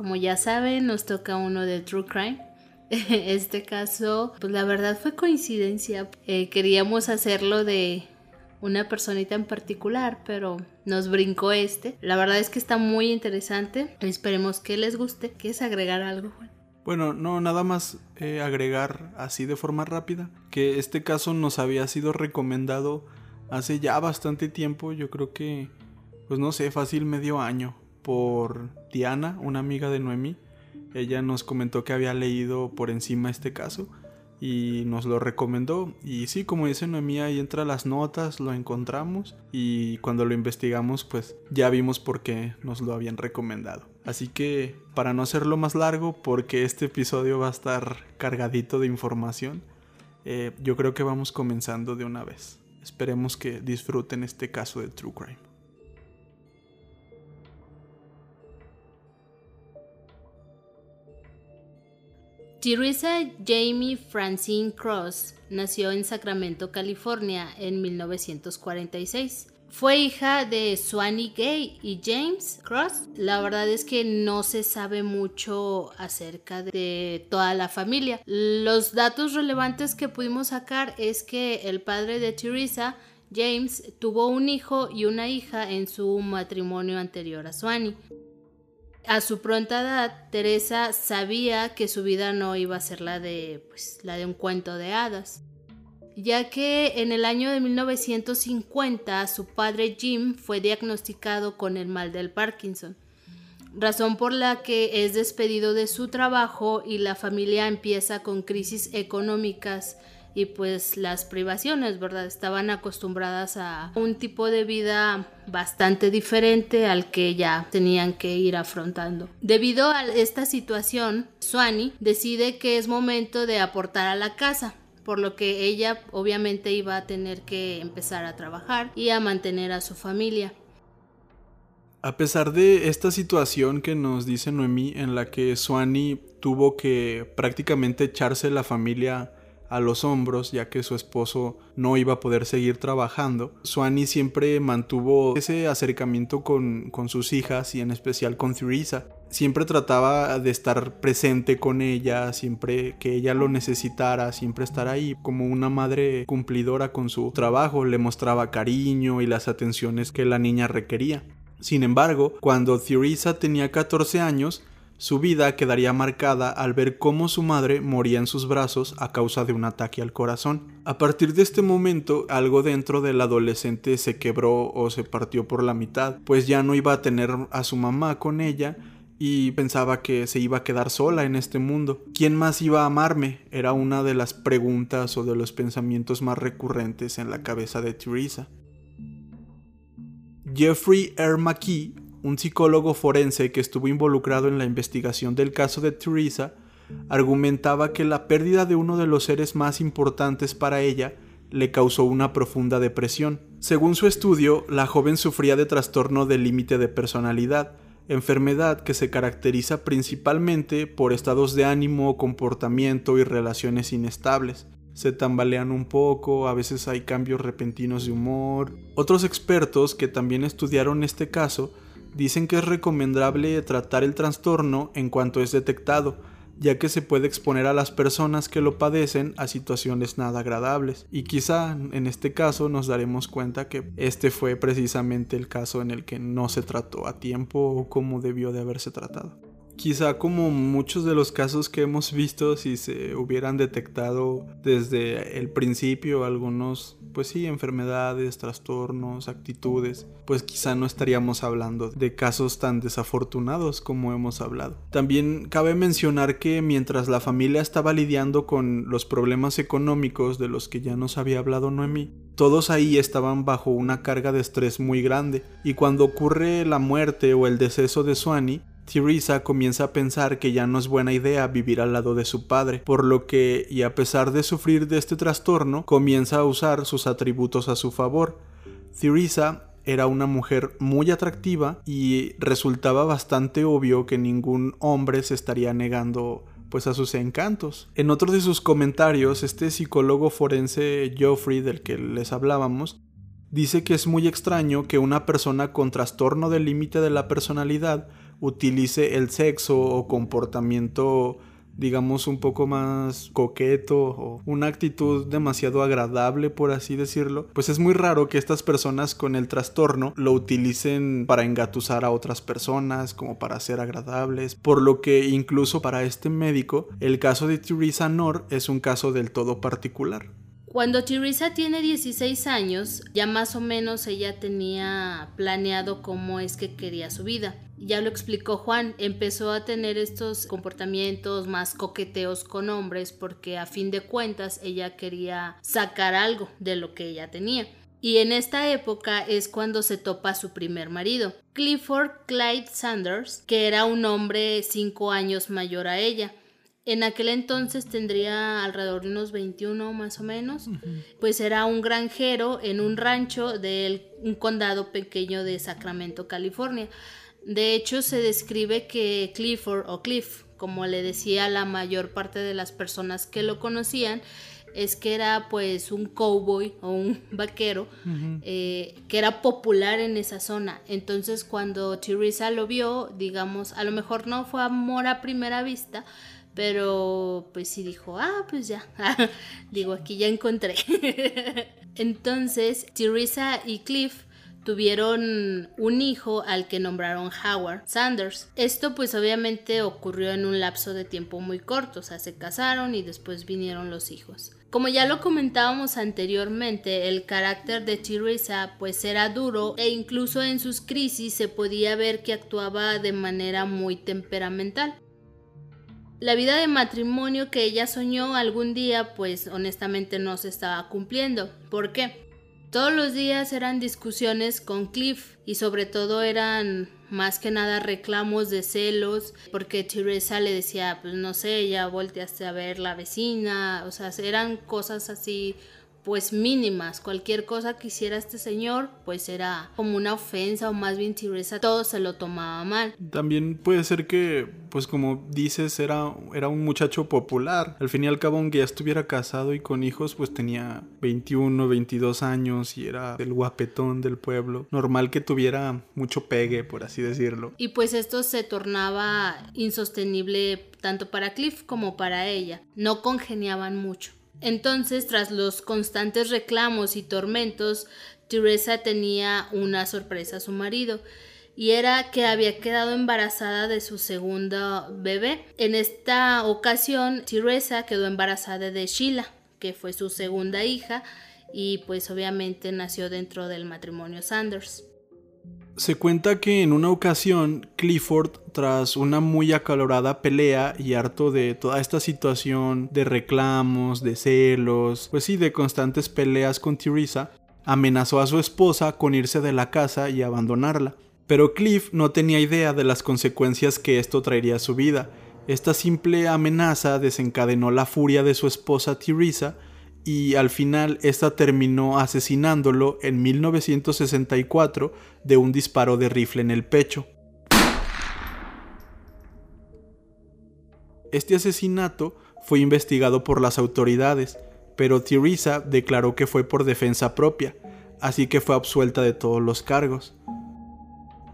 Como ya saben, nos toca uno de True Crime. Este caso, pues la verdad fue coincidencia. Eh, queríamos hacerlo de una personita en particular, pero nos brincó este. La verdad es que está muy interesante. Esperemos que les guste. ¿Quieres agregar algo, Juan? Bueno, no, nada más eh, agregar así de forma rápida que este caso nos había sido recomendado hace ya bastante tiempo, yo creo que, pues no sé, fácil medio año, por Diana, una amiga de Noemi. Ella nos comentó que había leído por encima este caso y nos lo recomendó. Y sí, como dice Noemí, ahí entra las notas, lo encontramos y cuando lo investigamos, pues ya vimos por qué nos lo habían recomendado. Así que, para no hacerlo más largo, porque este episodio va a estar cargadito de información, eh, yo creo que vamos comenzando de una vez. Esperemos que disfruten este caso de True Crime. Teresa Jamie Francine Cross nació en Sacramento, California, en 1946. Fue hija de Swanee Gay y James Cross. La verdad es que no se sabe mucho acerca de toda la familia. Los datos relevantes que pudimos sacar es que el padre de Teresa, James, tuvo un hijo y una hija en su matrimonio anterior a Swanee. A su pronta edad, Teresa sabía que su vida no iba a ser la de, pues, la de un cuento de hadas, ya que en el año de 1950 su padre Jim fue diagnosticado con el mal del Parkinson, razón por la que es despedido de su trabajo y la familia empieza con crisis económicas y pues las privaciones, ¿verdad? Estaban acostumbradas a un tipo de vida bastante diferente al que ya tenían que ir afrontando. Debido a esta situación, Swanee decide que es momento de aportar a la casa, por lo que ella obviamente iba a tener que empezar a trabajar y a mantener a su familia. A pesar de esta situación que nos dice Noemí, en la que Swanee tuvo que prácticamente echarse la familia a los hombros ya que su esposo no iba a poder seguir trabajando. Swanee siempre mantuvo ese acercamiento con, con sus hijas y en especial con Theresa. Siempre trataba de estar presente con ella, siempre que ella lo necesitara, siempre estar ahí. Como una madre cumplidora con su trabajo, le mostraba cariño y las atenciones que la niña requería. Sin embargo, cuando Theresa tenía 14 años, su vida quedaría marcada al ver cómo su madre moría en sus brazos a causa de un ataque al corazón. A partir de este momento, algo dentro del adolescente se quebró o se partió por la mitad, pues ya no iba a tener a su mamá con ella y pensaba que se iba a quedar sola en este mundo. ¿Quién más iba a amarme? Era una de las preguntas o de los pensamientos más recurrentes en la cabeza de Teresa. Jeffrey R. McKee un psicólogo forense que estuvo involucrado en la investigación del caso de Teresa, argumentaba que la pérdida de uno de los seres más importantes para ella le causó una profunda depresión. Según su estudio, la joven sufría de trastorno del límite de personalidad, enfermedad que se caracteriza principalmente por estados de ánimo, comportamiento y relaciones inestables. Se tambalean un poco, a veces hay cambios repentinos de humor. Otros expertos que también estudiaron este caso dicen que es recomendable tratar el trastorno en cuanto es detectado, ya que se puede exponer a las personas que lo padecen a situaciones nada agradables. Y quizá en este caso nos daremos cuenta que este fue precisamente el caso en el que no se trató a tiempo o como debió de haberse tratado. Quizá como muchos de los casos que hemos visto, si se hubieran detectado desde el principio algunos pues sí, enfermedades, trastornos, actitudes, pues quizá no estaríamos hablando de casos tan desafortunados como hemos hablado. También cabe mencionar que mientras la familia estaba lidiando con los problemas económicos de los que ya nos había hablado Noemí, todos ahí estaban bajo una carga de estrés muy grande, y cuando ocurre la muerte o el deceso de Swanee, Teresa comienza a pensar que ya no es buena idea vivir al lado de su padre, por lo que, y a pesar de sufrir de este trastorno, comienza a usar sus atributos a su favor. Teresa era una mujer muy atractiva y resultaba bastante obvio que ningún hombre se estaría negando pues a sus encantos. En otro de sus comentarios, este psicólogo forense Geoffrey del que les hablábamos, dice que es muy extraño que una persona con trastorno del límite de la personalidad utilice el sexo o comportamiento digamos un poco más coqueto o una actitud demasiado agradable por así decirlo, pues es muy raro que estas personas con el trastorno lo utilicen para engatusar a otras personas como para ser agradables, por lo que incluso para este médico el caso de Teresa Nor es un caso del todo particular. Cuando Teresa tiene 16 años, ya más o menos ella tenía planeado cómo es que quería su vida. Ya lo explicó Juan, empezó a tener estos comportamientos más coqueteos con hombres porque a fin de cuentas ella quería sacar algo de lo que ella tenía. Y en esta época es cuando se topa su primer marido, Clifford Clyde Sanders, que era un hombre cinco años mayor a ella. En aquel entonces tendría alrededor de unos 21 más o menos. Pues era un granjero en un rancho de un condado pequeño de Sacramento, California. De hecho, se describe que Clifford o Cliff, como le decía la mayor parte de las personas que lo conocían, es que era pues un cowboy o un vaquero eh, que era popular en esa zona. Entonces cuando Teresa lo vio, digamos, a lo mejor no fue amor a primera vista, pero pues sí dijo, ah, pues ya, digo, aquí ya encontré. Entonces, Teresa y Cliff tuvieron un hijo al que nombraron Howard Sanders. Esto pues obviamente ocurrió en un lapso de tiempo muy corto, o sea, se casaron y después vinieron los hijos. Como ya lo comentábamos anteriormente, el carácter de Teresa pues era duro e incluso en sus crisis se podía ver que actuaba de manera muy temperamental. La vida de matrimonio que ella soñó algún día, pues honestamente no se estaba cumpliendo. ¿Por qué? Todos los días eran discusiones con Cliff y sobre todo eran más que nada reclamos de celos porque Teresa le decía, pues no sé, ya volteaste a ver la vecina, o sea, eran cosas así pues mínimas. Cualquier cosa que hiciera este señor, pues era como una ofensa o más bien Teresa todo se lo tomaba mal. También puede ser que, pues como dices, era, era un muchacho popular. Al fin y al cabo, aunque ya estuviera casado y con hijos, pues tenía 21, 22 años y era el guapetón del pueblo. Normal que tuviera mucho pegue, por así decirlo. Y pues esto se tornaba insostenible tanto para Cliff como para ella. No congeniaban mucho. Entonces, tras los constantes reclamos y tormentos, Teresa tenía una sorpresa a su marido y era que había quedado embarazada de su segundo bebé. En esta ocasión, Teresa quedó embarazada de Sheila, que fue su segunda hija y pues obviamente nació dentro del matrimonio Sanders. Se cuenta que en una ocasión Clifford, tras una muy acalorada pelea y harto de toda esta situación de reclamos, de celos, pues sí, de constantes peleas con Teresa, amenazó a su esposa con irse de la casa y abandonarla. Pero Cliff no tenía idea de las consecuencias que esto traería a su vida. Esta simple amenaza desencadenó la furia de su esposa Teresa y al final esta terminó asesinándolo en 1964 de un disparo de rifle en el pecho. Este asesinato fue investigado por las autoridades, pero Teresa declaró que fue por defensa propia, así que fue absuelta de todos los cargos.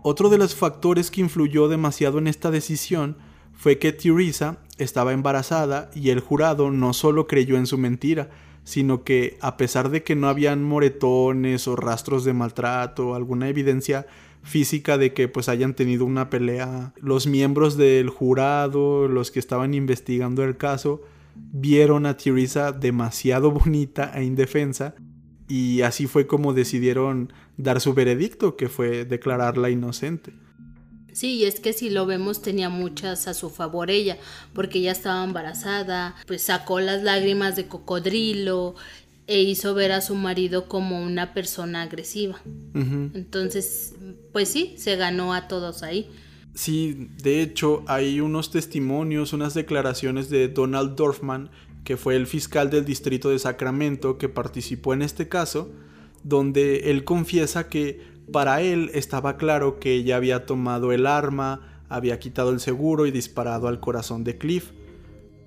Otro de los factores que influyó demasiado en esta decisión fue que Teresa estaba embarazada y el jurado no solo creyó en su mentira, sino que a pesar de que no habían moretones o rastros de maltrato, alguna evidencia física de que pues hayan tenido una pelea, los miembros del jurado, los que estaban investigando el caso, vieron a Teresa demasiado bonita e indefensa y así fue como decidieron dar su veredicto, que fue declararla inocente. Sí, y es que si lo vemos tenía muchas a su favor ella, porque ella estaba embarazada, pues sacó las lágrimas de cocodrilo e hizo ver a su marido como una persona agresiva. Entonces, pues sí, se ganó a todos ahí. Sí, de hecho hay unos testimonios, unas declaraciones de Donald Dorfman, que fue el fiscal del distrito de Sacramento que participó en este caso, donde él confiesa que para él estaba claro que ella había tomado el arma, había quitado el seguro y disparado al corazón de Cliff.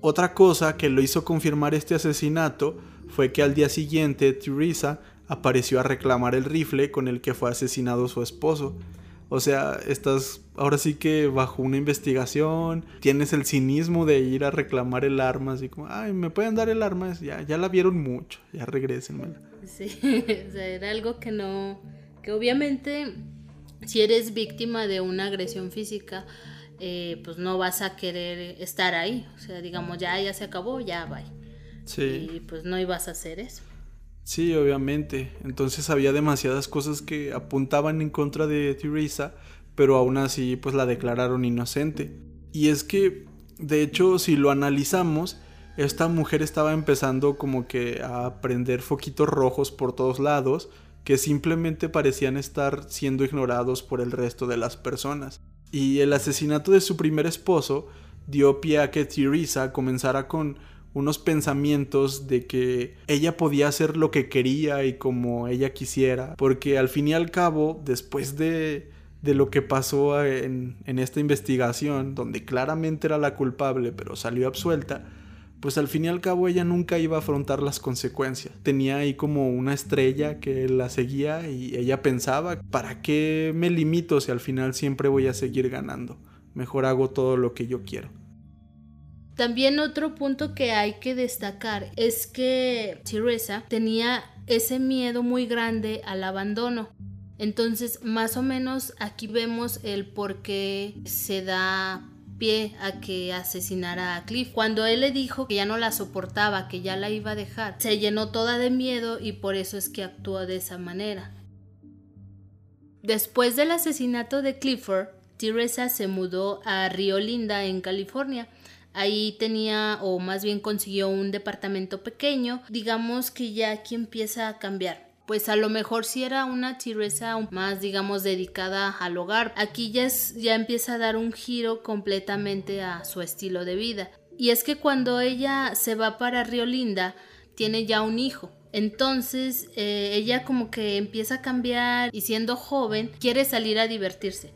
Otra cosa que lo hizo confirmar este asesinato fue que al día siguiente Teresa apareció a reclamar el rifle con el que fue asesinado su esposo. O sea, estás ahora sí que bajo una investigación, tienes el cinismo de ir a reclamar el arma, así como, ay, me pueden dar el arma, ya, ya la vieron mucho, ya regrésenmela. Sí, o sea, era algo que no, que obviamente si eres víctima de una agresión física, eh, pues no vas a querer estar ahí. O sea, digamos, ya, ya se acabó, ya va. Sí. Y pues no ibas a hacer eso. Sí, obviamente. Entonces había demasiadas cosas que apuntaban en contra de Teresa, pero aún así pues la declararon inocente. Y es que, de hecho, si lo analizamos, esta mujer estaba empezando como que a prender foquitos rojos por todos lados que simplemente parecían estar siendo ignorados por el resto de las personas. Y el asesinato de su primer esposo dio pie a que Teresa comenzara con unos pensamientos de que ella podía hacer lo que quería y como ella quisiera, porque al fin y al cabo, después de, de lo que pasó en, en esta investigación, donde claramente era la culpable pero salió absuelta, pues al fin y al cabo ella nunca iba a afrontar las consecuencias. Tenía ahí como una estrella que la seguía y ella pensaba, ¿para qué me limito si al final siempre voy a seguir ganando? Mejor hago todo lo que yo quiero. También otro punto que hay que destacar es que Teresa tenía ese miedo muy grande al abandono. Entonces, más o menos aquí vemos el por qué se da pie a que asesinara a Cliff. Cuando él le dijo que ya no la soportaba, que ya la iba a dejar, se llenó toda de miedo y por eso es que actuó de esa manera. Después del asesinato de Clifford, Teresa se mudó a Río Linda, en California. Ahí tenía, o más bien consiguió un departamento pequeño. Digamos que ya aquí empieza a cambiar pues a lo mejor si era una Teresa más digamos dedicada al hogar. Aquí ya, ya empieza a dar un giro completamente a su estilo de vida. Y es que cuando ella se va para Río Linda, tiene ya un hijo. Entonces eh, ella como que empieza a cambiar y siendo joven quiere salir a divertirse.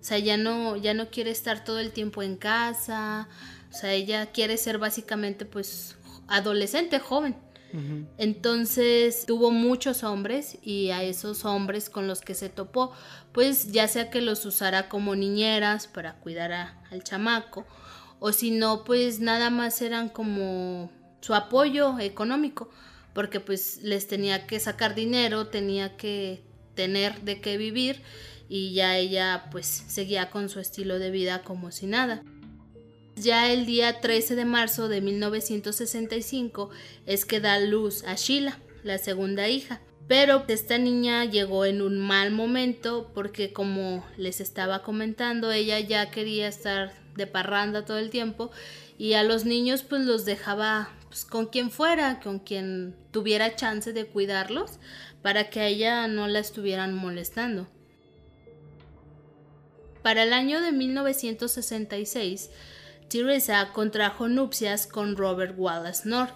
O sea, ya no, ya no quiere estar todo el tiempo en casa. O sea, ella quiere ser básicamente pues adolescente, joven. Entonces tuvo muchos hombres y a esos hombres con los que se topó, pues ya sea que los usara como niñeras para cuidar al chamaco, o si no, pues nada más eran como su apoyo económico, porque pues les tenía que sacar dinero, tenía que tener de qué vivir y ya ella pues seguía con su estilo de vida como si nada. Ya el día 13 de marzo de 1965 es que da luz a Sheila, la segunda hija. Pero esta niña llegó en un mal momento porque como les estaba comentando, ella ya quería estar de parranda todo el tiempo y a los niños pues los dejaba pues, con quien fuera, con quien tuviera chance de cuidarlos para que a ella no la estuvieran molestando. Para el año de 1966, Teresa contrajo nupcias con Robert Wallace North.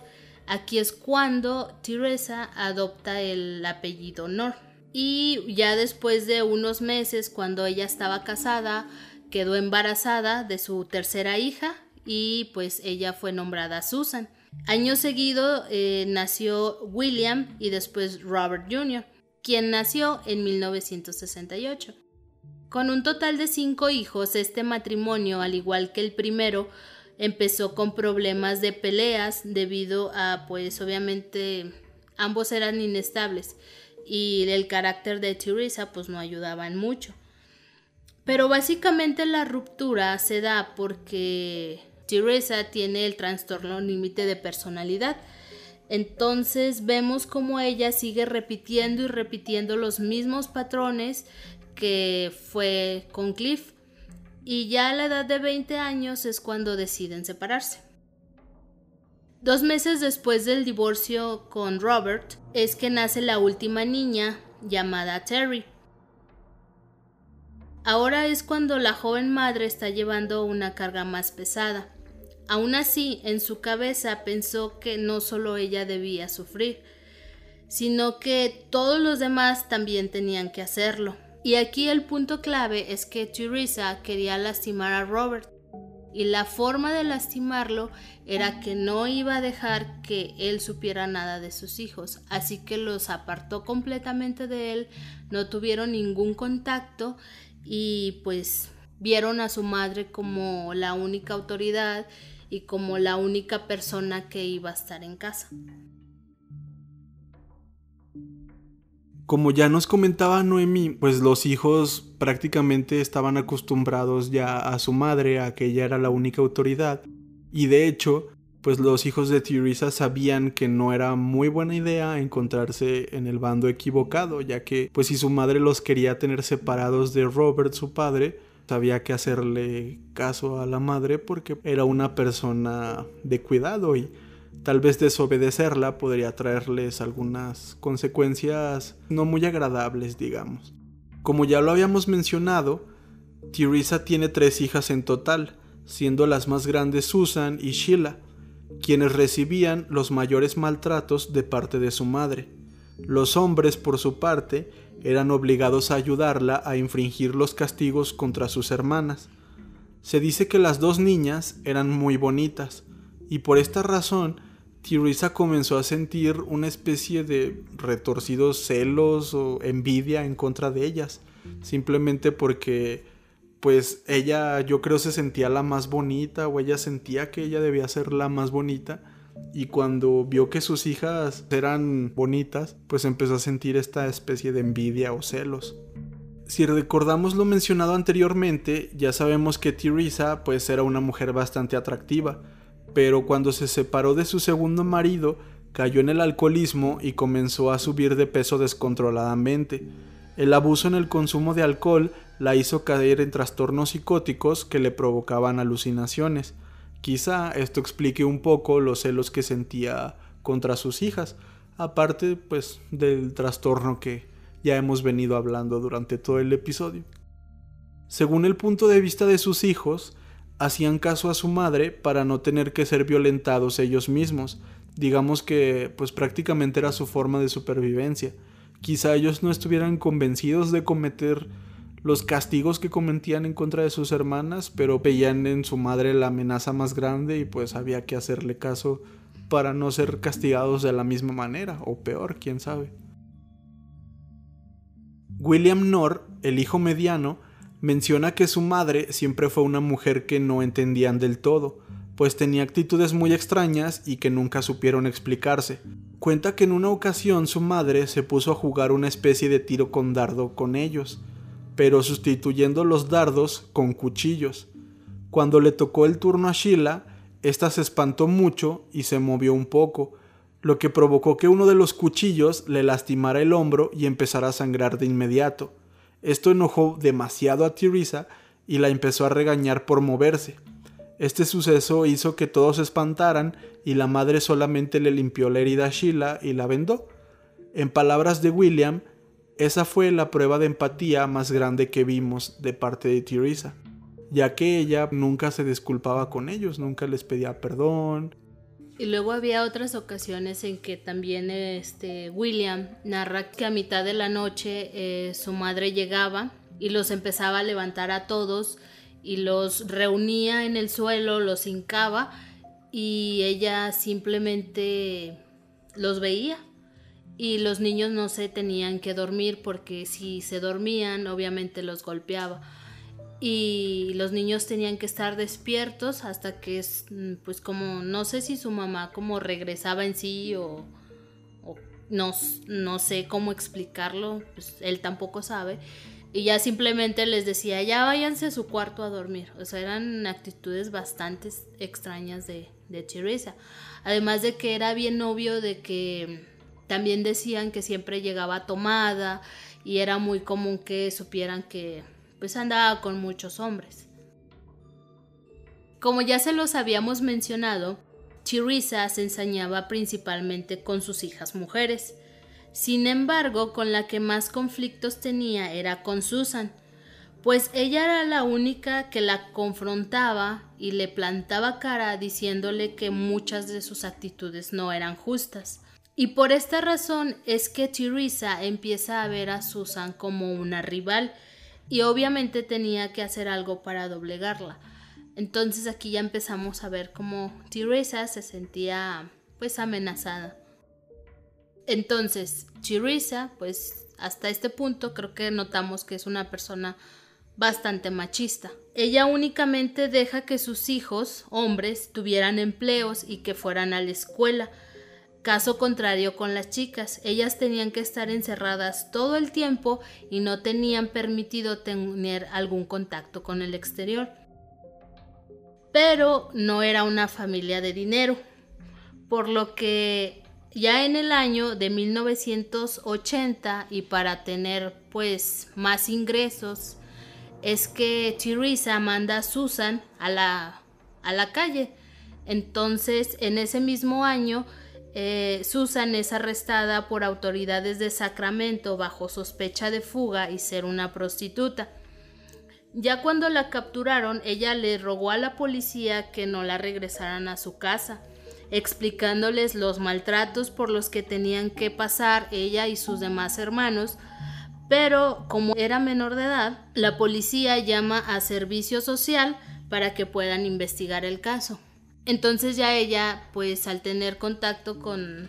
Aquí es cuando Teresa adopta el apellido North. Y ya después de unos meses, cuando ella estaba casada, quedó embarazada de su tercera hija y pues ella fue nombrada Susan. Año seguido eh, nació William y después Robert Jr., quien nació en 1968. Con un total de cinco hijos, este matrimonio, al igual que el primero, empezó con problemas de peleas debido a, pues obviamente, ambos eran inestables y el carácter de Teresa pues no ayudaban mucho. Pero básicamente la ruptura se da porque Teresa tiene el trastorno límite de personalidad. Entonces vemos como ella sigue repitiendo y repitiendo los mismos patrones que fue con Cliff, y ya a la edad de 20 años es cuando deciden separarse. Dos meses después del divorcio con Robert es que nace la última niña llamada Terry. Ahora es cuando la joven madre está llevando una carga más pesada. Aún así, en su cabeza pensó que no solo ella debía sufrir, sino que todos los demás también tenían que hacerlo. Y aquí el punto clave es que Teresa quería lastimar a Robert, y la forma de lastimarlo era que no iba a dejar que él supiera nada de sus hijos, así que los apartó completamente de él, no tuvieron ningún contacto y pues vieron a su madre como la única autoridad y como la única persona que iba a estar en casa. Como ya nos comentaba Noemí, pues los hijos prácticamente estaban acostumbrados ya a su madre, a que ella era la única autoridad. Y de hecho, pues los hijos de Teresa sabían que no era muy buena idea encontrarse en el bando equivocado, ya que pues si su madre los quería tener separados de Robert, su padre, había que hacerle caso a la madre porque era una persona de cuidado y tal vez desobedecerla podría traerles algunas consecuencias no muy agradables, digamos. Como ya lo habíamos mencionado, Teresa tiene tres hijas en total, siendo las más grandes Susan y Sheila, quienes recibían los mayores maltratos de parte de su madre. Los hombres, por su parte, eran obligados a ayudarla a infringir los castigos contra sus hermanas. Se dice que las dos niñas eran muy bonitas, y por esta razón Teresa comenzó a sentir una especie de retorcidos celos o envidia en contra de ellas, simplemente porque pues ella yo creo se sentía la más bonita o ella sentía que ella debía ser la más bonita y cuando vio que sus hijas eran bonitas, pues empezó a sentir esta especie de envidia o celos. Si recordamos lo mencionado anteriormente, ya sabemos que Teresa pues era una mujer bastante atractiva, pero cuando se separó de su segundo marido, cayó en el alcoholismo y comenzó a subir de peso descontroladamente. El abuso en el consumo de alcohol la hizo caer en trastornos psicóticos que le provocaban alucinaciones. Quizá esto explique un poco los celos que sentía contra sus hijas, aparte pues del trastorno que ya hemos venido hablando durante todo el episodio. Según el punto de vista de sus hijos, hacían caso a su madre para no tener que ser violentados ellos mismos. Digamos que pues prácticamente era su forma de supervivencia. Quizá ellos no estuvieran convencidos de cometer los castigos que cometían en contra de sus hermanas, pero veían en su madre la amenaza más grande y pues había que hacerle caso para no ser castigados de la misma manera, o peor, quién sabe. William Knorr, el hijo mediano, menciona que su madre siempre fue una mujer que no entendían del todo, pues tenía actitudes muy extrañas y que nunca supieron explicarse. Cuenta que en una ocasión su madre se puso a jugar una especie de tiro con dardo con ellos, pero sustituyendo los dardos con cuchillos. Cuando le tocó el turno a Sheila, ésta se espantó mucho y se movió un poco, lo que provocó que uno de los cuchillos le lastimara el hombro y empezara a sangrar de inmediato. Esto enojó demasiado a Teresa y la empezó a regañar por moverse. Este suceso hizo que todos se espantaran y la madre solamente le limpió la herida a Sheila y la vendó. En palabras de William, esa fue la prueba de empatía más grande que vimos de parte de Teresa, ya que ella nunca se disculpaba con ellos, nunca les pedía perdón. Y luego había otras ocasiones en que también este William narra que a mitad de la noche eh, su madre llegaba y los empezaba a levantar a todos y los reunía en el suelo, los hincaba y ella simplemente los veía. Y los niños no se tenían que dormir porque si se dormían obviamente los golpeaba y los niños tenían que estar despiertos hasta que pues como no sé si su mamá como regresaba en sí o, no, no sé cómo explicarlo pues él tampoco sabe. Y ya simplemente les decía ya váyanse a su cuarto a dormir o sea eran actitudes bastante extrañas de, de Teresa. Además de que era bien obvio de que también decían que siempre llegaba tomada y era muy común que supieran que pues andaba con muchos hombres. Como ya se los habíamos mencionado, Teresa se ensañaba principalmente con sus hijas mujeres. Sin embargo, con la que más conflictos tenía era con Susan, pues ella era la única que la confrontaba y le plantaba cara diciéndole que muchas de sus actitudes no eran justas. Y por esta razón es que Teresa empieza a ver a Susan como una rival y obviamente tenía que hacer algo para doblegarla. Entonces aquí ya empezamos a ver cómo Teresa se sentía pues amenazada. Entonces, Teresa, pues hasta este punto creo que notamos que es una persona bastante machista. Ella únicamente deja que sus hijos, hombres, tuvieran empleos y que fueran a la escuela. Caso contrario con las chicas, ellas tenían que estar encerradas todo el tiempo y no tenían permitido tener algún contacto con el exterior. Pero no era una familia de dinero, por lo que ya en el año de 1980 y para tener pues más ingresos, es que Teresa manda a Susan a la, a la calle. Entonces, en ese mismo año, eh, Susan es arrestada por autoridades de Sacramento bajo sospecha de fuga y ser una prostituta. Ya cuando la capturaron, ella le rogó a la policía que no la regresaran a su casa, explicándoles los maltratos por los que tenían que pasar ella y sus demás hermanos, pero como era menor de edad, la policía llama a servicio social para que puedan investigar el caso. Entonces ya ella, pues al tener contacto con,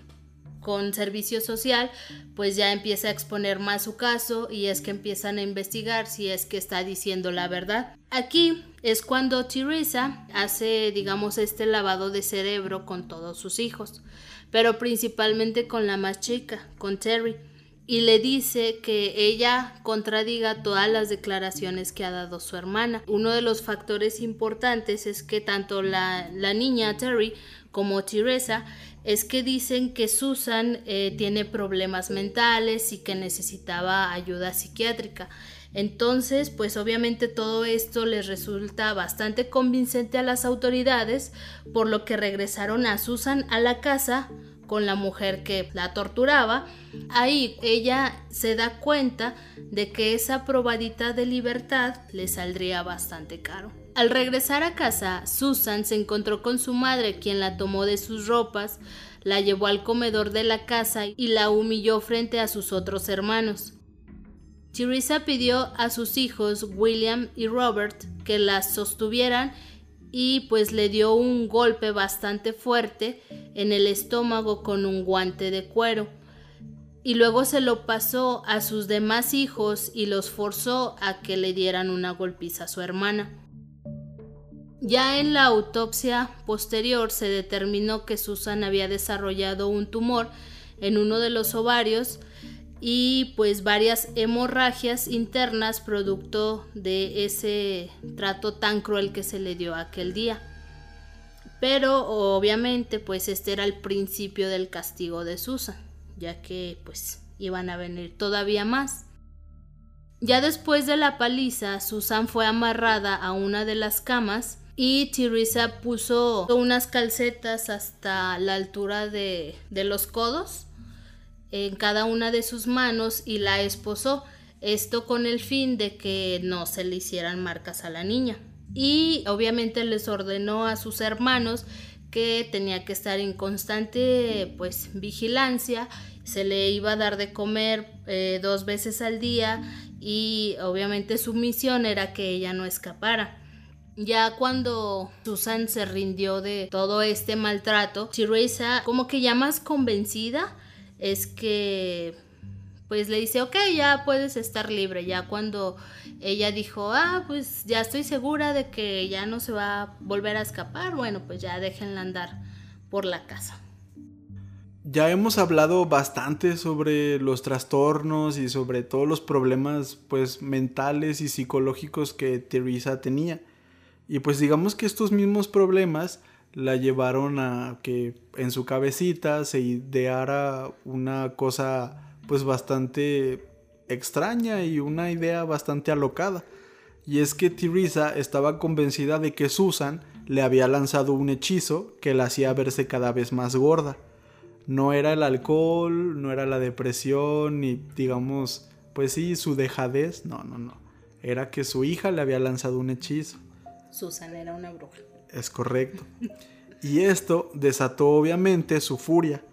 con servicio social, pues ya empieza a exponer más su caso y es que empiezan a investigar si es que está diciendo la verdad. Aquí es cuando Teresa hace, digamos, este lavado de cerebro con todos sus hijos, pero principalmente con la más chica, con Terry y le dice que ella contradiga todas las declaraciones que ha dado su hermana. Uno de los factores importantes es que tanto la, niña Terry como Teresa es que dicen que Susan eh, tiene problemas mentales y que necesitaba ayuda psiquiátrica. Entonces, pues obviamente todo esto les resulta bastante convincente a las autoridades, por lo que regresaron a Susan a la casa con la mujer que la torturaba, ahí ella se da cuenta de que esa probadita de libertad le saldría bastante caro. Al regresar a casa, Susan se encontró con su madre, quien la tomó de sus ropas, la llevó al comedor de la casa y la humilló frente a sus otros hermanos. Teresa pidió a sus hijos William y Robert que la sostuvieran y pues le dio un golpe bastante fuerte en el estómago con un guante de cuero y luego se lo pasó a sus demás hijos y los forzó a que le dieran una golpiza a su hermana. Ya en la autopsia posterior se determinó que Susan había desarrollado un tumor en uno de los ovarios y pues varias hemorragias internas producto de ese trato tan cruel que se le dio aquel día. Pero obviamente pues este era el principio del castigo de Susan, ya que pues iban a venir todavía más. Ya después de la paliza, Susan fue amarrada a una de las camas y Teresa puso unas calcetas hasta la altura de, de los codos en cada una de sus manos y la esposó, esto con el fin de que no se le hicieran marcas a la niña. Y obviamente les ordenó a sus hermanos que tenía que estar en constante pues vigilancia, se le iba a dar de comer eh, dos veces al día y obviamente su misión era que ella no escapara. Ya cuando Susan se rindió de todo este maltrato, Teresa como que ya más convencida es que pues le dice, ok, ya puedes estar libre. Ya cuando ella dijo, ah, pues ya estoy segura de que ya no se va a volver a escapar, bueno, pues ya déjenla andar por la casa. Ya hemos hablado bastante sobre los trastornos y sobre todos los problemas pues mentales y psicológicos que Teresa tenía. Y pues digamos que estos mismos problemas la llevaron a que en su cabecita se ideara una cosa pues bastante extraña y una idea bastante alocada. Y es que Teresa estaba convencida de que Susan le había lanzado un hechizo que la hacía verse cada vez más gorda. No era el alcohol, no era la depresión, ni digamos, pues sí, su dejadez, no, no, no. era que su hija le había lanzado un hechizo. Susan era una bruja. Es correcto. Y esto desató obviamente su furia,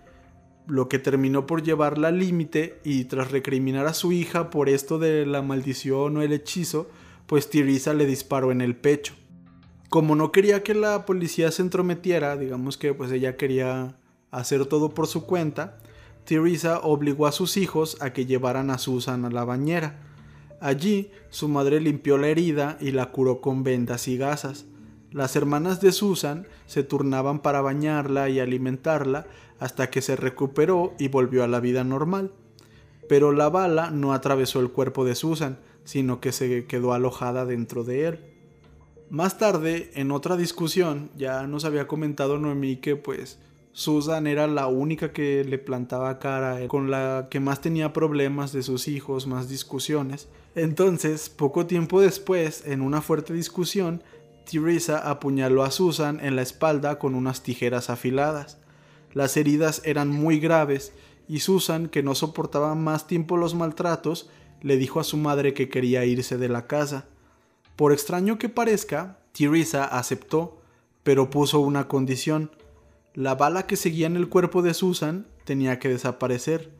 lo que terminó por llevarla al límite y tras recriminar a su hija por esto de la maldición o el hechizo, pues Tirisa le disparó en el pecho. Como no quería que la policía se entrometiera, digamos que pues ella quería hacer todo por su cuenta, Teresa obligó a sus hijos a que llevaran a Susan a la bañera. Allí su madre limpió la herida y la curó con vendas y gasas. Las hermanas de Susan se turnaban para bañarla y alimentarla hasta que se recuperó y volvió a la vida normal. Pero la bala no atravesó el cuerpo de Susan, sino que se quedó alojada dentro de él. Más tarde, en otra discusión, ya nos había comentado Noemí que pues Susan era la única que le plantaba cara, con la que más tenía problemas de sus hijos, más discusiones. Entonces, poco tiempo después, en una fuerte discusión, Teresa apuñaló a Susan en la espalda con unas tijeras afiladas. Las heridas eran muy graves y Susan, que no soportaba más tiempo los maltratos, le dijo a su madre que quería irse de la casa. Por extraño que parezca, Teresa aceptó, pero puso una condición. La bala que seguía en el cuerpo de Susan tenía que desaparecer.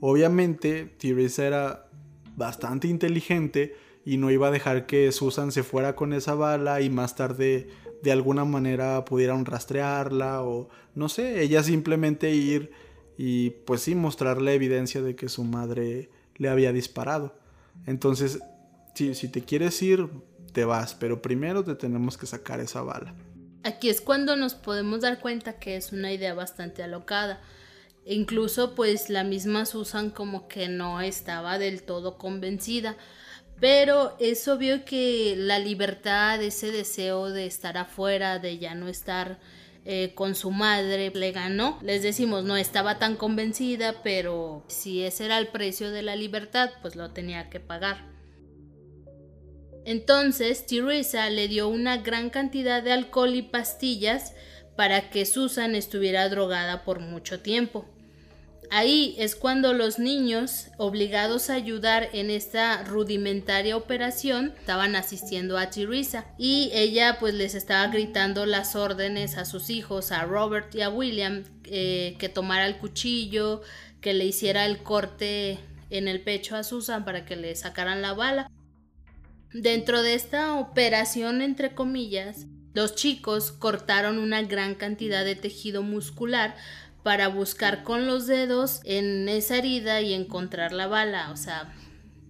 Obviamente, Teresa era bastante inteligente y no iba a dejar que Susan se fuera con esa bala y más tarde de alguna manera pudieran rastrearla o no sé, ella simplemente ir y pues sí mostrar la evidencia de que su madre le había disparado. Entonces, si, si te quieres ir, te vas, pero primero te tenemos que sacar esa bala. Aquí es cuando nos podemos dar cuenta que es una idea bastante alocada. Incluso pues la misma Susan como que no estaba del todo convencida. Pero es obvio que la libertad, ese deseo de estar afuera, de ya no estar eh, con su madre, le ganó. Les decimos, no estaba tan convencida, pero si ese era el precio de la libertad, pues lo tenía que pagar. Entonces, Teresa le dio una gran cantidad de alcohol y pastillas para que Susan estuviera drogada por mucho tiempo. Ahí es cuando los niños, obligados a ayudar en esta rudimentaria operación, estaban asistiendo a Teresa y ella pues les estaba gritando las órdenes a sus hijos, a Robert y a William, eh, que tomara el cuchillo, que le hiciera el corte en el pecho a Susan para que le sacaran la bala. Dentro de esta operación, entre comillas, los chicos cortaron una gran cantidad de tejido muscular para buscar con los dedos en esa herida y encontrar la bala. O sea,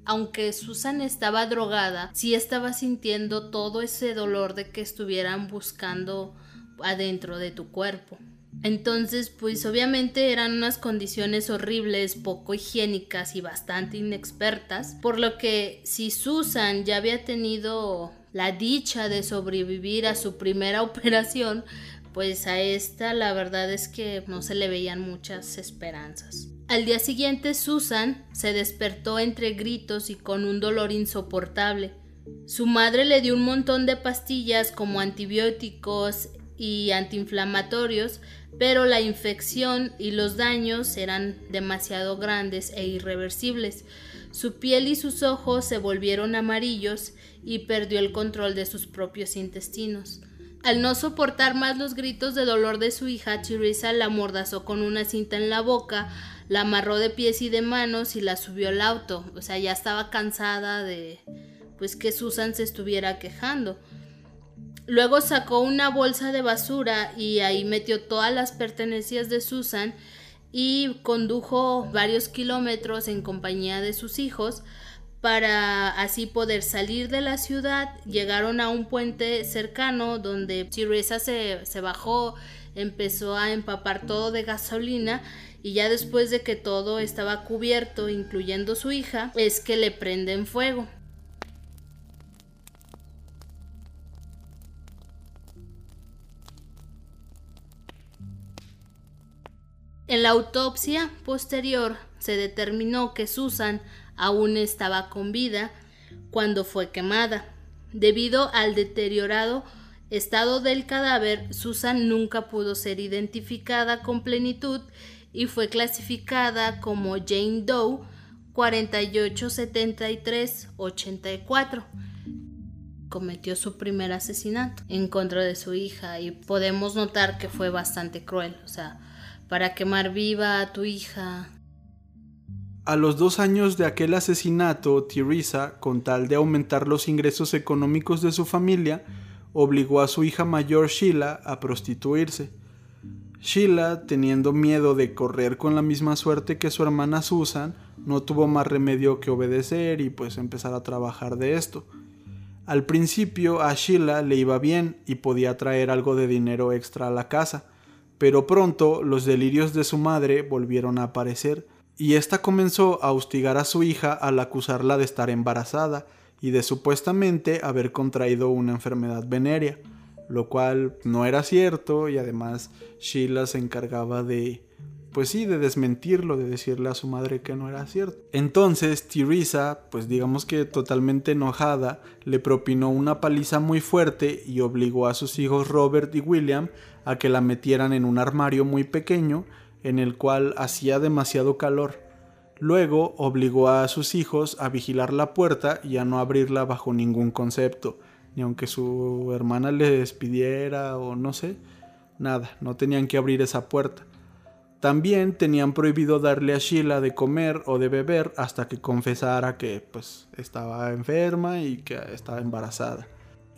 aunque Susan estaba drogada, sí estaba sintiendo todo ese dolor de que estuvieran buscando adentro de tu cuerpo. Entonces, pues obviamente eran unas condiciones horribles, poco higiénicas y bastante inexpertas, por lo que si Susan ya había tenido la dicha de sobrevivir a su primera operación, pues a esta la verdad es que no se le veían muchas esperanzas. Al día siguiente Susan se despertó entre gritos y con un dolor insoportable. Su madre le dio un montón de pastillas como antibióticos y antiinflamatorios, pero la infección y los daños eran demasiado grandes e irreversibles. Su piel y sus ojos se volvieron amarillos y perdió el control de sus propios intestinos. Al no soportar más los gritos de dolor de su hija, Teresa la amordazó con una cinta en la boca, la amarró de pies y de manos y la subió al auto. O sea, ya estaba cansada de pues que Susan se estuviera quejando. Luego sacó una bolsa de basura y ahí metió todas las pertenencias de Susan y condujo varios kilómetros en compañía de sus hijos para así poder salir de la ciudad. Llegaron a un puente cercano donde Teresa se, se bajó, empezó a empapar todo de gasolina y ya después de que todo estaba cubierto, incluyendo su hija, es que le prenden fuego. En la autopsia posterior se determinó que Susan aún estaba con vida cuando fue quemada. Debido al deteriorado estado del cadáver, Susan nunca pudo ser identificada con plenitud y fue clasificada como Jane Doe 4873-84 cometió su primer asesinato en contra de su hija y podemos notar que fue bastante cruel, o sea, para quemar viva a tu hija. A los dos años de aquel asesinato, Teresa, con tal de aumentar los ingresos económicos de su familia, obligó a su hija mayor Sheila a prostituirse. Sheila, teniendo miedo de correr con la misma suerte que su hermana Susan, no tuvo más remedio que obedecer y pues empezar a trabajar de esto. Al principio a Sheila le iba bien y podía traer algo de dinero extra a la casa, pero pronto los delirios de su madre volvieron a aparecer, y ésta comenzó a hostigar a su hija al acusarla de estar embarazada y de supuestamente haber contraído una enfermedad venérea, lo cual no era cierto y además Sheila se encargaba de pues sí, de desmentirlo, de decirle a su madre que no era cierto. Entonces, Teresa, pues digamos que totalmente enojada, le propinó una paliza muy fuerte y obligó a sus hijos Robert y William a que la metieran en un armario muy pequeño en el cual hacía demasiado calor. Luego obligó a sus hijos a vigilar la puerta y a no abrirla bajo ningún concepto, ni aunque su hermana les despidiera o no sé, nada, no tenían que abrir esa puerta. También tenían prohibido darle a Sheila de comer o de beber hasta que confesara que pues estaba enferma y que estaba embarazada.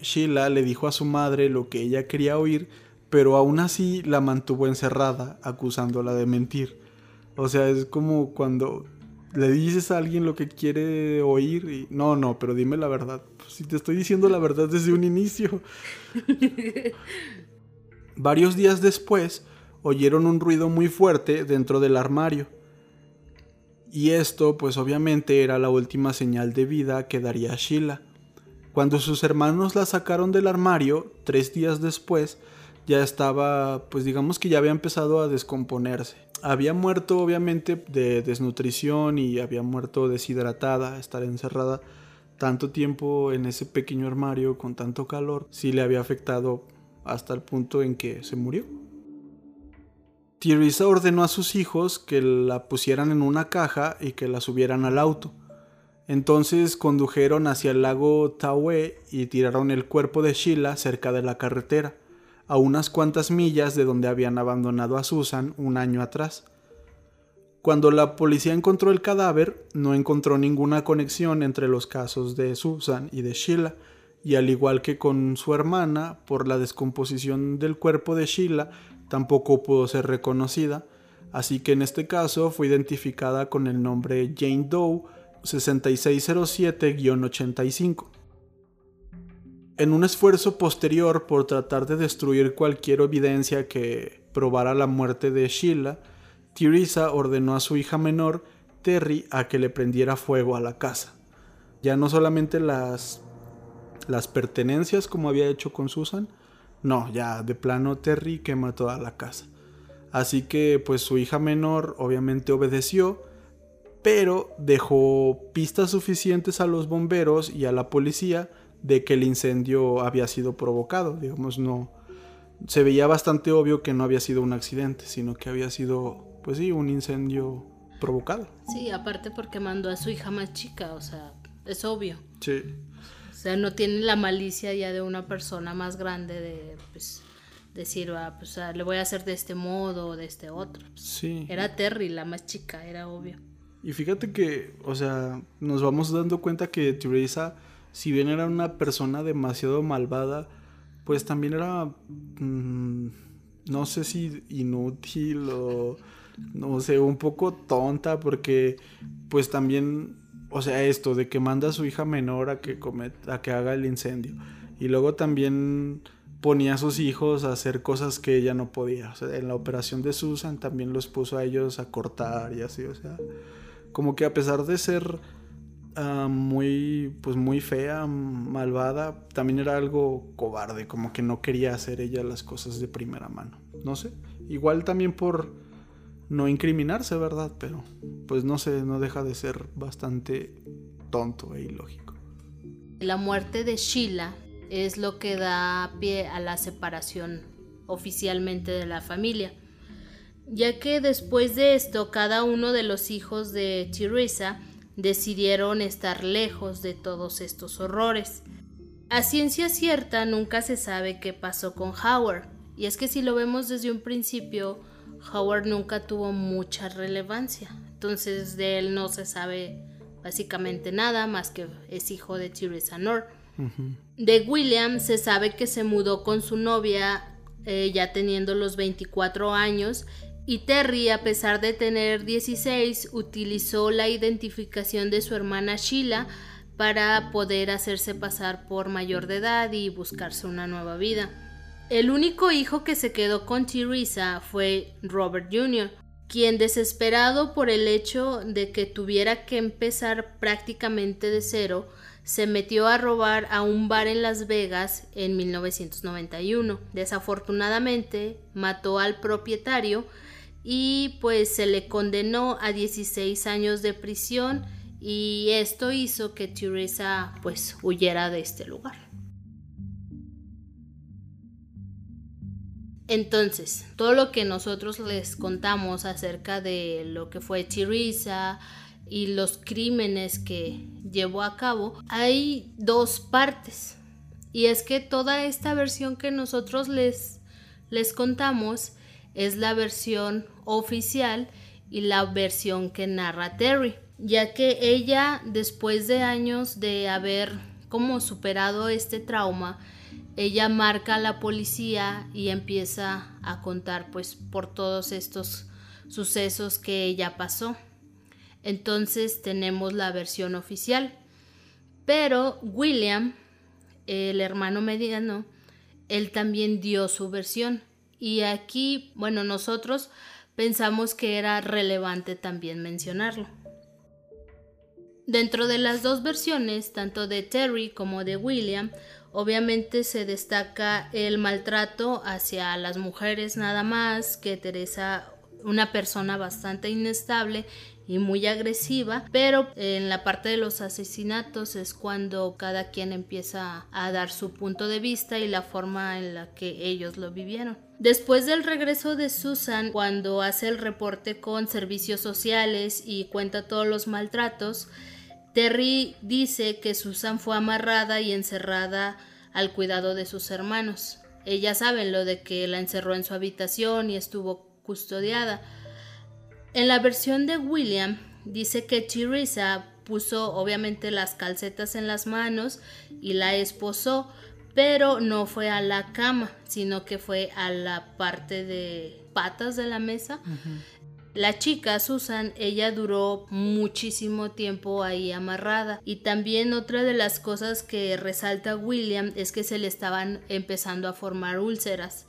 Sheila le dijo a su madre lo que ella quería oír, pero aún así la mantuvo encerrada, acusándola de mentir. O sea, es como cuando le dices a alguien lo que quiere oír y no, no, pero dime la verdad. Pues, si te estoy diciendo la verdad desde un inicio. Varios días después, oyeron un ruido muy fuerte dentro del armario. Y esto, pues obviamente, era la última señal de vida que daría Sheila. Cuando sus hermanos la sacaron del armario, tres días después, ya estaba, pues digamos que ya había empezado a descomponerse. Había muerto obviamente de desnutrición y había muerto deshidratada, estar encerrada tanto tiempo en ese pequeño armario con tanto calor, sí le había afectado hasta el punto en que se murió. Teresa ordenó a sus hijos que la pusieran en una caja y que la subieran al auto. Entonces condujeron hacia el lago Tawe y tiraron el cuerpo de Sheila cerca de la carretera, a unas cuantas millas de donde habían abandonado a Susan un año atrás. Cuando la policía encontró el cadáver, no encontró ninguna conexión entre los casos de Susan y de Sheila, y al igual que con su hermana, por la descomposición del cuerpo de Sheila, tampoco pudo ser reconocida, así que en este caso fue identificada con el nombre Jane Doe 6607-85. En un esfuerzo posterior por tratar de destruir cualquier evidencia que probara la muerte de Sheila, Teresa ordenó a su hija menor, Terry, a que le prendiera fuego a la casa. Ya no solamente las, las pertenencias como había hecho con Susan, no, ya de plano Terry quema toda la casa. Así que pues su hija menor obviamente obedeció, pero dejó pistas suficientes a los bomberos y a la policía de que el incendio había sido provocado. Digamos, no. Se veía bastante obvio que no había sido un accidente, sino que había sido, pues sí, un incendio provocado. Sí, aparte porque mandó a su hija más chica, o sea, es obvio. Sí. O sea, no tiene la malicia ya de una persona más grande de pues, decir, ah, pues ah, le voy a hacer de este modo o de este otro. Sí. Era Terry, la más chica, era obvio. Y fíjate que, o sea, nos vamos dando cuenta que Teresa, si bien era una persona demasiado malvada, pues también era, mm, no sé si inútil o, no sé, un poco tonta, porque pues también o sea, esto de que manda a su hija menor a que cometa, a que haga el incendio. Y luego también ponía a sus hijos a hacer cosas que ella no podía. O sea, en la operación de Susan también los puso a ellos a cortar y así, o sea, como que a pesar de ser ah, muy, pues muy fea, malvada, también era algo cobarde, como que no quería hacer ella las cosas de primera mano. No sé, igual también por no incriminarse, ¿verdad? Pero pues no sé, no deja de ser bastante tonto e ilógico. La muerte de Sheila es lo que da pie a la separación oficialmente de la familia, ya que después de esto cada uno de los hijos de Teresa decidieron estar lejos de todos estos horrores. A ciencia cierta nunca se sabe qué pasó con Howard, y es que si lo vemos desde un principio, Howard nunca tuvo mucha relevancia, entonces de él no se sabe básicamente nada más que es hijo de Teresa Nor. De William se sabe que se mudó con su novia eh, ya teniendo los 24 años y Terry, a pesar de tener 16, utilizó la identificación de su hermana Sheila para poder hacerse pasar por mayor de edad y buscarse una nueva vida. El único hijo que se quedó con Teresa fue Robert Jr., quien desesperado por el hecho de que tuviera que empezar prácticamente de cero, se metió a robar a un bar en Las Vegas en 1991. Desafortunadamente mató al propietario y pues se le condenó a 16 años de prisión y esto hizo que Teresa pues huyera de este lugar. Entonces, todo lo que nosotros les contamos acerca de lo que fue Teresa y los crímenes que llevó a cabo, hay dos partes. Y es que toda esta versión que nosotros les, les contamos es la versión oficial y la versión que narra Terry, ya que ella, después de años de haber como superado este trauma, ella marca a la policía y empieza a contar pues por todos estos sucesos que ella pasó. Entonces tenemos la versión oficial. Pero William, el hermano mediano, él también dio su versión. Y aquí, bueno, nosotros pensamos que era relevante también mencionarlo. Dentro de las dos versiones, tanto de Terry como de William, Obviamente se destaca el maltrato hacia las mujeres nada más, que Teresa una persona bastante inestable y muy agresiva, pero en la parte de los asesinatos es cuando cada quien empieza a dar su punto de vista y la forma en la que ellos lo vivieron. Después del regreso de Susan, cuando hace el reporte con servicios sociales y cuenta todos los maltratos, Terry dice que Susan fue amarrada y encerrada al cuidado de sus hermanos. Ella sabe lo de que la encerró en su habitación y estuvo custodiada. En la versión de William dice que Teresa puso obviamente las calcetas en las manos y la esposó, pero no fue a la cama, sino que fue a la parte de patas de la mesa. La chica, Susan, ella duró muchísimo tiempo ahí amarrada. Y también otra de las cosas que resalta William es que se le estaban empezando a formar úlceras.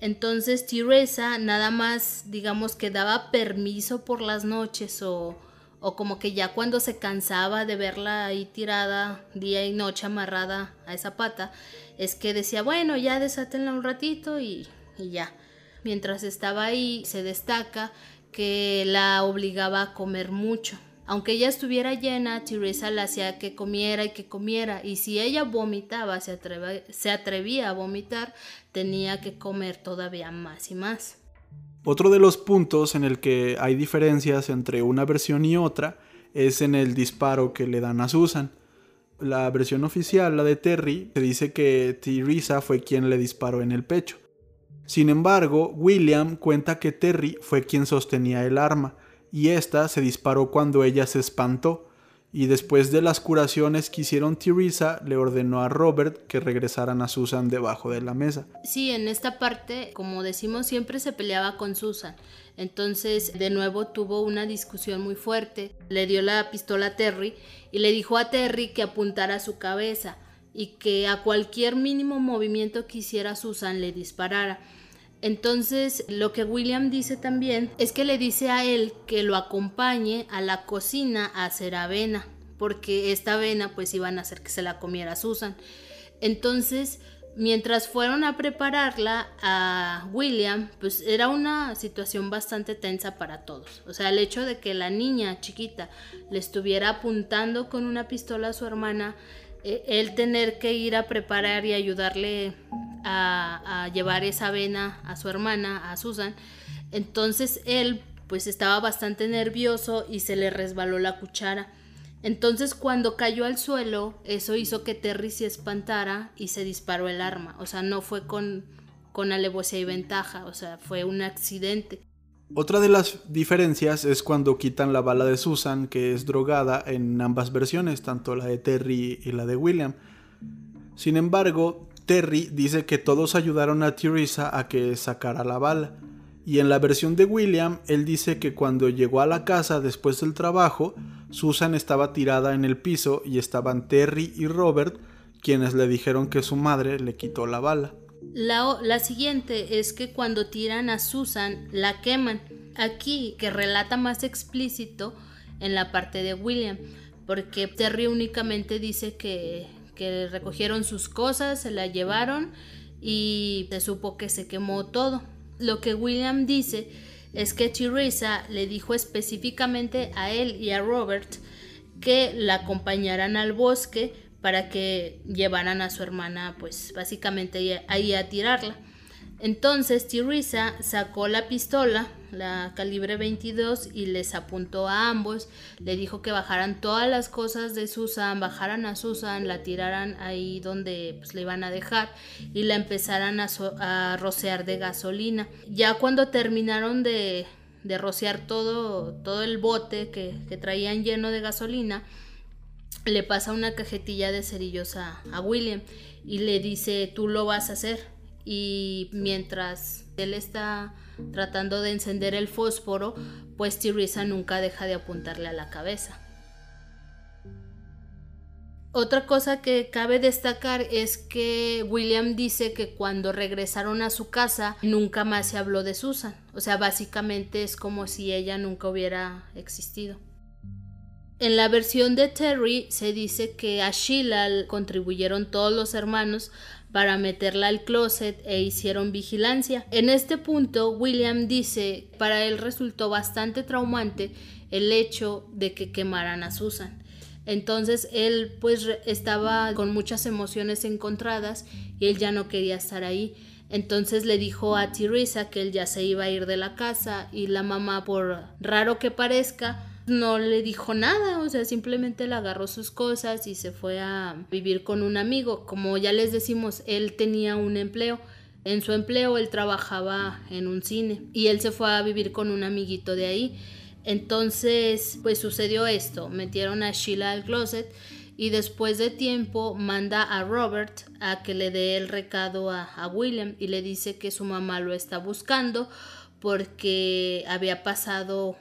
Entonces Teresa nada más, digamos que daba permiso por las noches o, o como que ya cuando se cansaba de verla ahí tirada día y noche amarrada a esa pata, es que decía, bueno, ya desátenla un ratito y, y ya. Mientras estaba ahí, se destaca que la obligaba a comer mucho. Aunque ella estuviera llena, Teresa la hacía que comiera y que comiera, y si ella vomitaba, se, se atrevía a vomitar, tenía que comer todavía más y más. Otro de los puntos en el que hay diferencias entre una versión y otra es en el disparo que le dan a Susan. La versión oficial, la de Terry, se dice que Teresa fue quien le disparó en el pecho. Sin embargo, William cuenta que Terry fue quien sostenía el arma, y ésta se disparó cuando ella se espantó, y después de las curaciones que hicieron Teresa, le ordenó a Robert que regresaran a Susan debajo de la mesa. Sí, en esta parte, como decimos, siempre se peleaba con Susan. Entonces, de nuevo tuvo una discusión muy fuerte. Le dio la pistola a Terry y le dijo a Terry que apuntara a su cabeza y que a cualquier mínimo movimiento que hiciera Susan le disparara. Entonces, lo que William dice también es que le dice a él que lo acompañe a la cocina a hacer avena, porque esta avena pues iban a hacer que se la comiera Susan. Entonces, mientras fueron a prepararla a William, pues era una situación bastante tensa para todos. O sea, el hecho de que la niña chiquita le estuviera apuntando con una pistola a su hermana, eh, él tener que ir a preparar y ayudarle a, llevar esa avena a su hermana, a Susan. Entonces él pues estaba bastante nervioso y se le resbaló la cuchara. Entonces cuando cayó al suelo, eso hizo que Terry se espantara y se disparó el arma. O sea, no fue con, con alevosía y ventaja, o sea, fue un accidente. Otra de las diferencias es cuando quitan la bala de Susan, que es drogada en ambas versiones, tanto la de Terry y la de William. Sin embargo, Terry dice que todos ayudaron a Teresa a que sacara la bala. Y en la versión de William, él dice que cuando llegó a la casa después del trabajo, Susan estaba tirada en el piso y estaban Terry y Robert, quienes le dijeron que su madre le quitó la bala. La, siguiente es que cuando tiran a Susan la queman. Aquí que relata más explícito en la parte de William, porque Terry únicamente dice que, que recogieron sus cosas, se la llevaron y se supo que se quemó todo. Lo que William dice es que Teresa le dijo específicamente a él y a Robert que la acompañaran al bosque para que llevaran a su hermana, pues básicamente ahí a tirarla. Entonces Teresa sacó la pistola, la calibre 22, y les apuntó a ambos. Le dijo que bajaran todas las cosas de Susan, bajaran a Susan, la tiraran ahí donde pues, le iban a dejar y la empezaran a, rociar de gasolina. Ya cuando terminaron de, rociar todo, todo el bote que traían lleno de gasolina, le pasa una cajetilla de cerillos a, William y le dice, tú lo vas a hacer. Y mientras él está tratando de encender el fósforo, pues Teresa nunca deja de apuntarle a la cabeza. Otra cosa que cabe destacar es que William dice que cuando regresaron a su casa nunca más se habló de Susan. O sea, básicamente es como si ella nunca hubiera existido. En la versión de Terry se dice que a Sheila contribuyeron todos los hermanos para meterla al closet e hicieron vigilancia. En este punto, William dice para él resultó bastante traumante el hecho de que quemaran a Susan. Entonces él pues estaba con muchas emociones encontradas y él ya no quería estar ahí. Entonces le dijo a Teresa que él ya se iba a ir de la casa y la mamá, por raro que parezca, no le dijo nada, o sea, simplemente le agarró sus cosas y se fue a vivir con un amigo. Como ya les decimos, él tenía un empleo. En su empleo él trabajaba en un cine y él se fue a vivir con un amiguito de ahí. Entonces, pues sucedió esto, metieron a Sheila al closet y después de tiempo manda a Robert a que le dé el recado a, a William y le dice que su mamá lo está buscando porque había pasado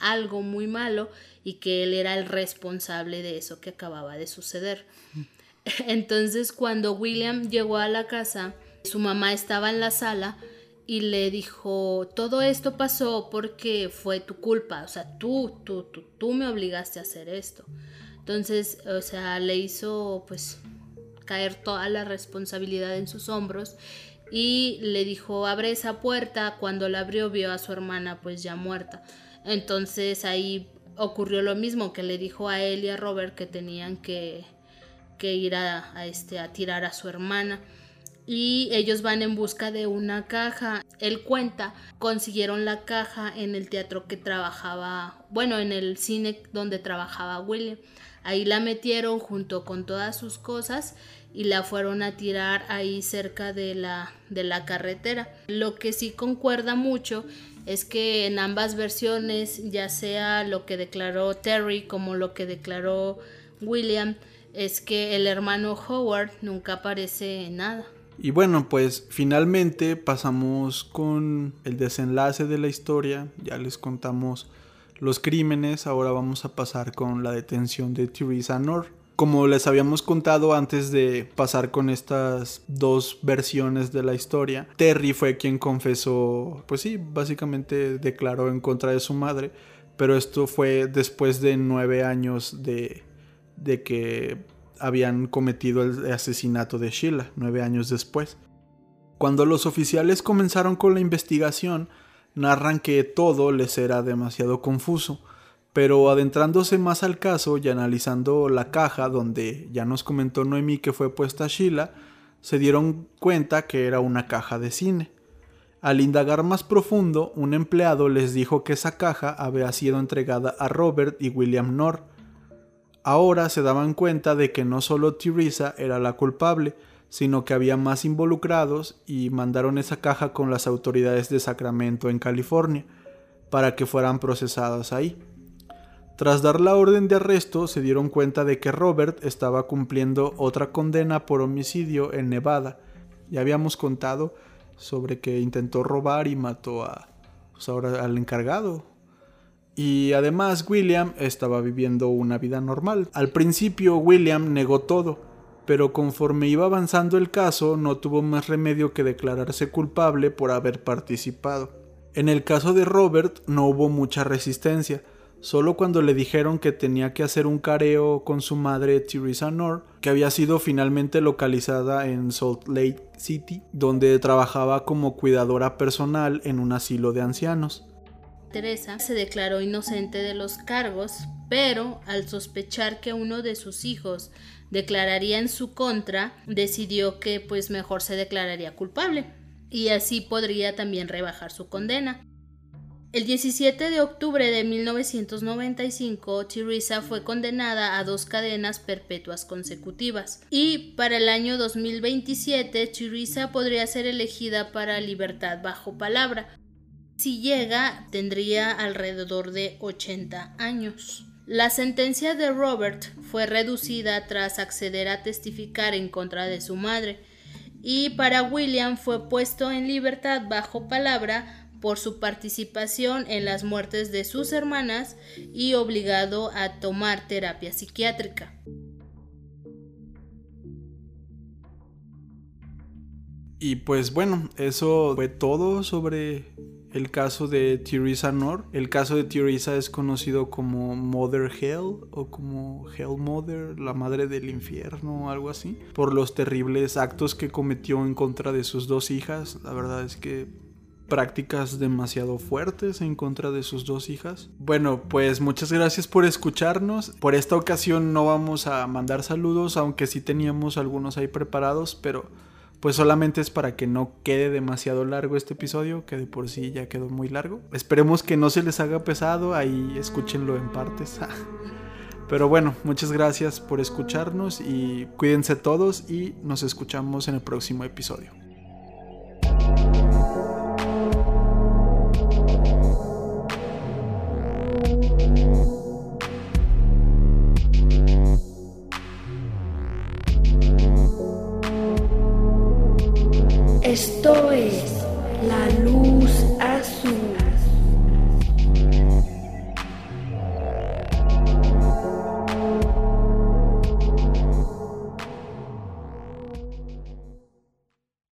algo muy malo y que él era el responsable de eso que acababa de suceder. Entonces cuando William llegó a la casa, su mamá estaba en la sala y le dijo, todo esto pasó porque fue tu culpa, o sea, tú, tú, tú, tú me obligaste a hacer esto. Entonces, o sea, le hizo pues caer toda la responsabilidad en sus hombros y le dijo, abre esa puerta. Cuando la abrió vio a su hermana pues ya muerta. Entonces ahí ocurrió lo mismo que le dijo a él y a Robert que tenían que, ir a, este, a tirar a su hermana y ellos van en busca de una caja. Él cuenta, consiguieron la caja en el teatro que trabajaba, bueno, en el cine donde trabajaba William. Ahí la metieron junto con todas sus cosas y la fueron a tirar ahí cerca de la, de la carretera. Lo que sí concuerda mucho es que en ambas versiones, ya sea lo que declaró Terry como lo que declaró William, es que el hermano Howard nunca aparece en nada. Y bueno, pues finalmente pasamos con el desenlace de la historia, ya les contamos los crímenes, ahora vamos a pasar con la detención de Teresa North. Como les habíamos contado antes de pasar con estas dos versiones de la historia, Terry fue quien confesó, pues sí, básicamente declaró en contra de su madre, pero esto fue después de nueve años de, de que habían cometido el asesinato de Sheila, nueve años después. Cuando los oficiales comenzaron con la investigación, narran que todo les era demasiado confuso pero adentrándose más al caso y analizando la caja donde ya nos comentó Noemí que fue puesta Sheila, se dieron cuenta que era una caja de cine. Al indagar más profundo, un empleado les dijo que esa caja había sido entregada a Robert y William Knorr. Ahora se daban cuenta de que no solo Teresa era la culpable, sino que había más involucrados y mandaron esa caja con las autoridades de Sacramento en California para que fueran procesadas ahí. Tras dar la orden de arresto, se dieron cuenta de que Robert estaba cumpliendo otra condena por homicidio en Nevada. Ya habíamos contado sobre que intentó robar y mató a, pues ahora al encargado. Y además William estaba viviendo una vida normal. Al principio William negó todo, pero conforme iba avanzando el caso no tuvo más remedio que declararse culpable por haber participado. En el caso de Robert no hubo mucha resistencia, Solo cuando le dijeron que tenía que hacer un careo con su madre Teresa Nor, que había sido finalmente localizada en Salt Lake City, donde trabajaba como cuidadora personal en un asilo de ancianos. Teresa se declaró inocente de los cargos, pero al sospechar que uno de sus hijos declararía en su contra, decidió que pues mejor se declararía culpable y así podría también rebajar su condena. El 17 de octubre de 1995, Teresa fue condenada a dos cadenas perpetuas consecutivas y para el año 2027 Teresa podría ser elegida para libertad bajo palabra. Si llega, tendría alrededor de 80 años. La sentencia de Robert fue reducida tras acceder a testificar en contra de su madre y para William fue puesto en libertad bajo palabra por su participación en las muertes de sus hermanas y obligado a tomar terapia psiquiátrica. Y pues bueno, eso fue todo sobre el caso de Teresa Nor. El caso de Teresa es conocido como Mother Hell o como Hell Mother, la madre del infierno o algo así, por los terribles actos que cometió en contra de sus dos hijas. La verdad es que prácticas demasiado fuertes en contra de sus dos hijas. Bueno, pues muchas gracias por escucharnos. Por esta ocasión no vamos a mandar saludos, aunque sí teníamos algunos ahí preparados, pero pues solamente es para que no quede demasiado largo este episodio, que de por sí ya quedó muy largo. Esperemos que no se les haga pesado, ahí escúchenlo en partes. Pero bueno, muchas gracias por escucharnos y cuídense todos y nos escuchamos en el próximo episodio. Esto.